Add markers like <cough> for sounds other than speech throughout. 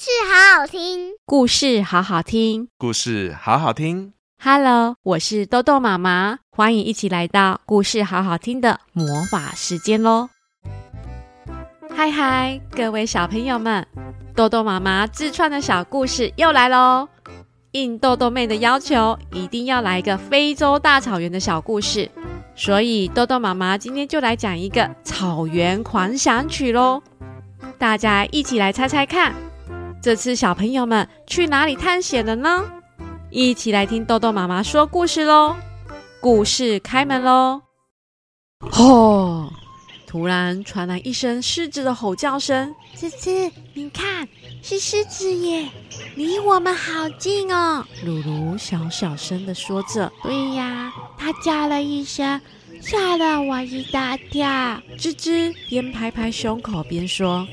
事好好听，故事好好听，故事好好听。Hello，我是豆豆妈妈，欢迎一起来到故事好好听的魔法时间喽！嗨嗨，各位小朋友们，豆豆妈妈自创的小故事又来喽！应豆豆妹的要求，一定要来一个非洲大草原的小故事，所以豆豆妈妈今天就来讲一个草原狂想曲喽！大家一起来猜猜看。这次小朋友们去哪里探险了呢？一起来听豆豆妈妈说故事喽！故事开门喽！吼！突然传来一声狮子的吼叫声。吱吱，你看，是狮子耶，离我们好近哦。露露小小声的说着。对呀，它叫了一声，吓了我一大跳。吱吱边拍拍胸口边说。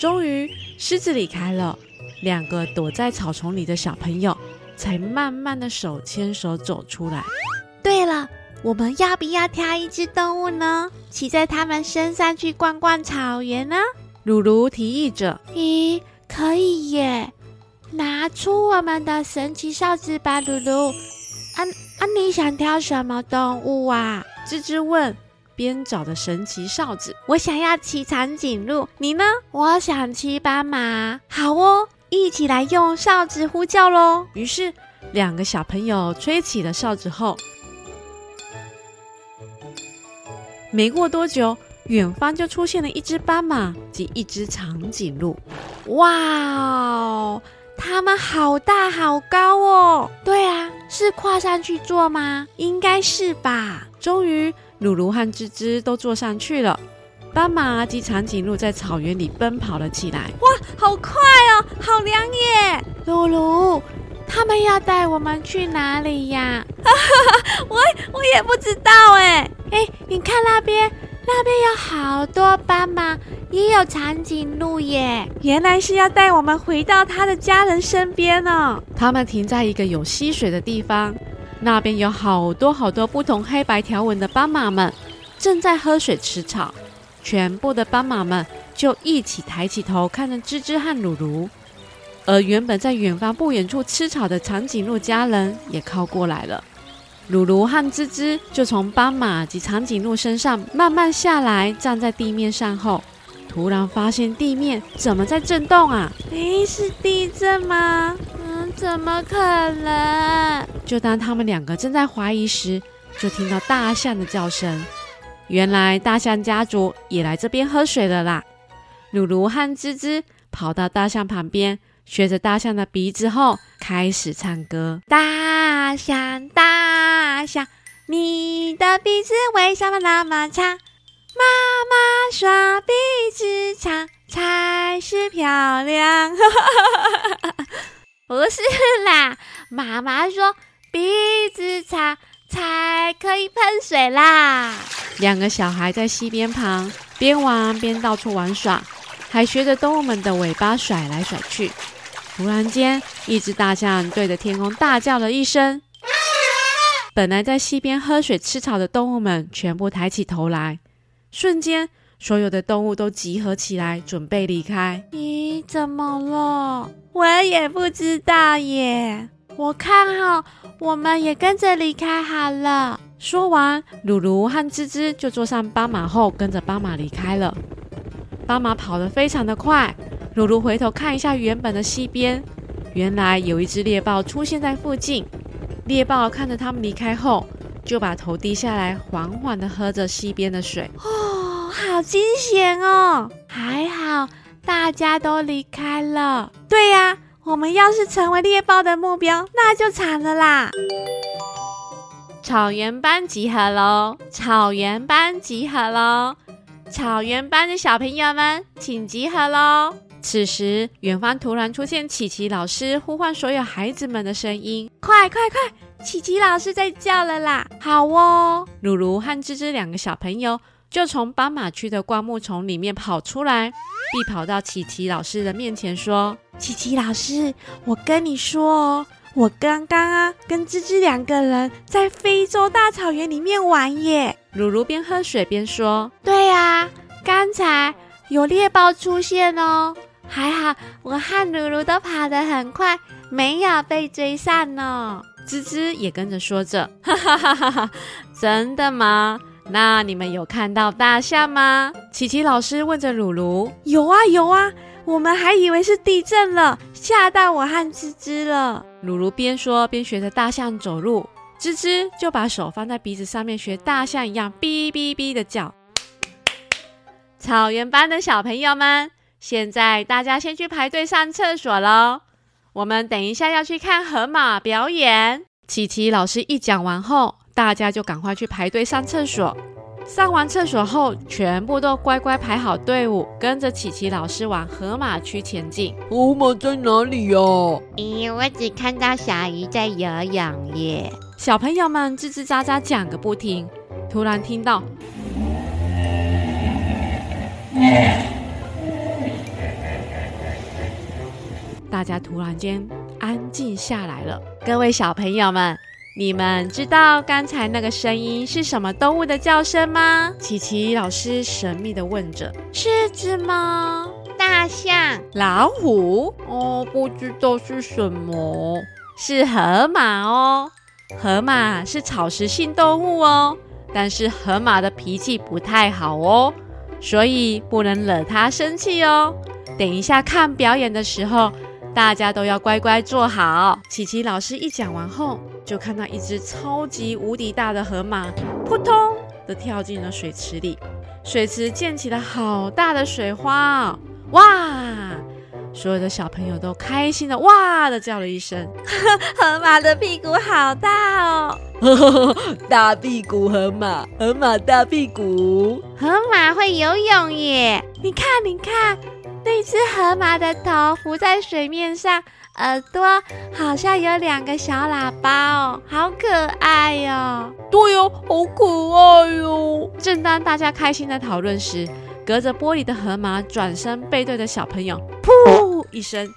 终于。狮子离开了，两个躲在草丛里的小朋友才慢慢的手牵手走出来。对了，我们要不要挑一只动物呢？骑在它们身上去逛逛草原呢？鲁鲁提议着。咦，可以耶！拿出我们的神奇哨子吧，鲁鲁。啊啊，你想挑什么动物啊？吱吱问。边找的神奇哨子，我想要骑长颈鹿，你呢？我想骑斑马。好哦，一起来用哨子呼叫喽！于是两个小朋友吹起了哨子后，没过多久，远方就出现了一只斑马及一只长颈鹿。哇哦，它们好大好高哦！对啊，是跨上去坐吗？应该是吧。终于。噜噜和吱吱都坐上去了，斑马及长颈鹿在草原里奔跑了起来。哇，好快哦，好凉耶！鲁鲁，他们要带我们去哪里呀？<laughs> 哈哈，我我也不知道哎。哎，你看那边，那边有好多斑马，也有长颈鹿耶。原来是要带我们回到他的家人身边呢。他们停在一个有溪水的地方。那边有好多好多不同黑白条纹的斑马们，正在喝水吃草。全部的斑马们就一起抬起头看着吱吱和鲁鲁，而原本在远方不远处吃草的长颈鹿家人也靠过来了。鲁鲁和吱吱就从斑马及长颈鹿身上慢慢下来，站在地面上后，突然发现地面怎么在震动啊？诶，是地震吗？怎么可能？就当他们两个正在怀疑时，就听到大象的叫声。原来大象家族也来这边喝水了啦！鲁鲁和吱吱跑到大象旁边，学着大象的鼻子后，开始唱歌：大象，大象，你的鼻子为什么那么长？妈妈说鼻子长才是漂亮。不是啦，妈妈说鼻子长才可以喷水啦。两个小孩在溪边旁边玩边到处玩耍，还学着动物们的尾巴甩来甩去。突然间，一只大象对着天空大叫了一声。本来在溪边喝水吃草的动物们全部抬起头来，瞬间。所有的动物都集合起来，准备离开。咦，怎么了？我也不知道耶。我看好，我们也跟着离开好了。说完，鲁鲁和吱吱就坐上斑马后，跟着斑马离开了。斑马跑得非常的快。鲁鲁回头看一下原本的溪边，原来有一只猎豹出现在附近。猎豹看着他们离开后，就把头低下来，缓缓地喝着溪边的水。<gasps> 好惊险哦！还好大家都离开了。对呀，我们要是成为猎豹的目标，那就惨了啦！草原班集合喽！草原班集合喽！草原班的小朋友们，请集合喽！此时，远方突然出现琪琪老师呼唤所有孩子们的声音：“快快快！琪琪老师在叫了啦！”好哦，露露和芝芝两个小朋友。就从斑马区的灌木丛里面跑出来，并跑到琪琪老师的面前说：“琪琪老师，我跟你说哦，我刚刚啊跟芝芝两个人在非洲大草原里面玩耶。”噜噜边喝水边说：“对呀，刚才有猎豹出现哦，还好我和噜噜都跑得很快，没有被追上呢。芝芝也跟着说着：“哈哈哈哈哈，真的吗？那你们有看到大象吗？”琪琪老师问着鲁鲁：“有啊有啊，我们还以为是地震了，吓到我和吱吱了。”鲁鲁边说边学着大象走路，吱吱就把手放在鼻子上面，学大象一样哔哔哔的叫。草原班的小朋友们，现在大家先去排队上厕所喽。我们等一下要去看河马表演。琪琪老师一讲完后，大家就赶快去排队上厕所。上完厕所后，全部都乖乖排好队伍，跟着琪琪老师往河马区前进。河马在哪里呀？咦，我只看到小鱼在游泳耶。小朋友们吱吱喳喳讲个不停，突然听到。大家突然间安静下来了。各位小朋友们，你们知道刚才那个声音是什么动物的叫声吗？琪琪老师神秘的问着：“狮子吗？大象？老虎？哦，不知道是什么，是河马哦。河马是草食性动物哦，但是河马的脾气不太好哦。”所以不能惹它生气哦。等一下看表演的时候，大家都要乖乖坐好。琪琪老师一讲完后，就看到一只超级无敌大的河马，扑通的跳进了水池里，水池溅起了好大的水花哦，哇！所有的小朋友都开心的哇的叫了一声。河马的屁股好大哦！<laughs> 大屁股河马，河马大屁股。河马会游泳耶！你看，你看，那只河马的头浮在水面上，耳朵好像有两个小喇叭哦，好可爱哟、哦！对哦，好可爱哟！正当大家开心的讨论时，隔着玻璃的河马转身背对着小朋友，噗一声，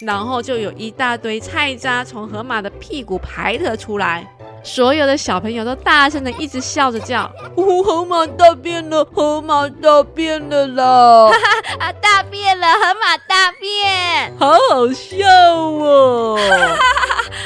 然后就有一大堆菜渣从河马的屁股排了出来。所有的小朋友都大声的一直笑着叫：“哦，河马大便了，河马大便了啦！” <laughs> 哈哈啊，大便了，河马大便，好好笑哦！<laughs>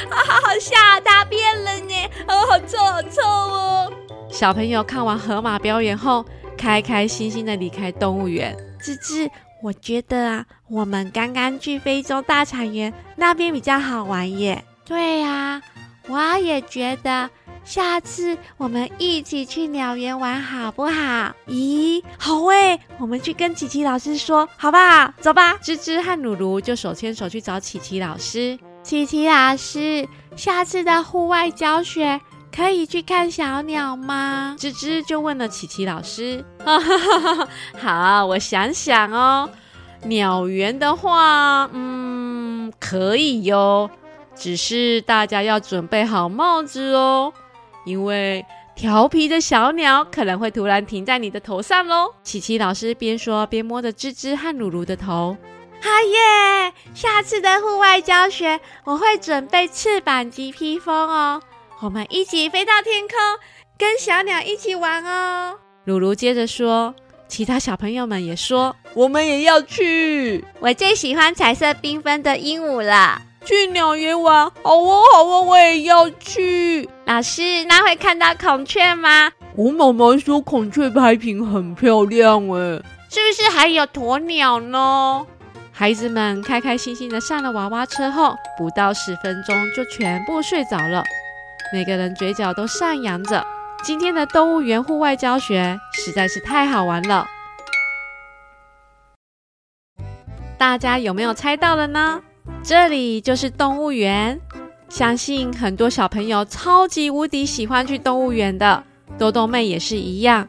哈哈，好好笑，大便了呢，哦，好臭，好臭哦！小朋友看完河马表演后，开开心心的离开动物园。芝芝，我觉得啊，我们刚刚去非洲大草原那边比较好玩耶。对呀，我也觉得。下次我们一起去鸟园玩好不好？咦，好诶，我们去跟琪琪老师说，好不好？走吧。芝芝和噜噜就手牵手去找琪琪老师。琪琪老师，下次的户外教学。可以去看小鸟吗？芝芝就问了琪琪老师。<laughs> 好，我想想哦。鸟园的话，嗯，可以哟。只是大家要准备好帽子哦，因为调皮的小鸟可能会突然停在你的头上喽。琪琪老师边说边摸着吱吱和鲁鲁的头。好耶！下次的户外教学，我会准备翅膀及披风哦。我们一起飞到天空，跟小鸟一起玩哦。鲁鲁接着说，其他小朋友们也说，我们也要去。我最喜欢彩色缤纷的鹦鹉了。去鸟园玩，好哦，好哦，我也要去。老师，那会看到孔雀吗？我妈妈说孔雀拍屏很漂亮，诶，是不是还有鸵鸟呢？孩子们开开心心的上了娃娃车后，不到十分钟就全部睡着了。每个人嘴角都上扬着。今天的动物园户外教学实在是太好玩了，大家有没有猜到了呢？这里就是动物园，相信很多小朋友超级无敌喜欢去动物园的，豆豆妹也是一样。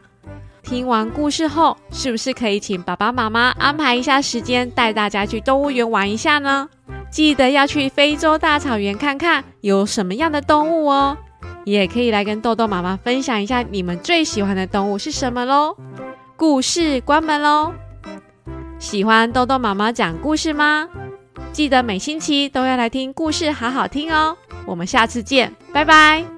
听完故事后，是不是可以请爸爸妈妈安排一下时间，带大家去动物园玩一下呢？记得要去非洲大草原看看有什么样的动物哦，也可以来跟豆豆妈妈分享一下你们最喜欢的动物是什么喽。故事关门喽！喜欢豆豆妈妈讲故事吗？记得每星期都要来听故事，好好听哦。我们下次见，拜拜。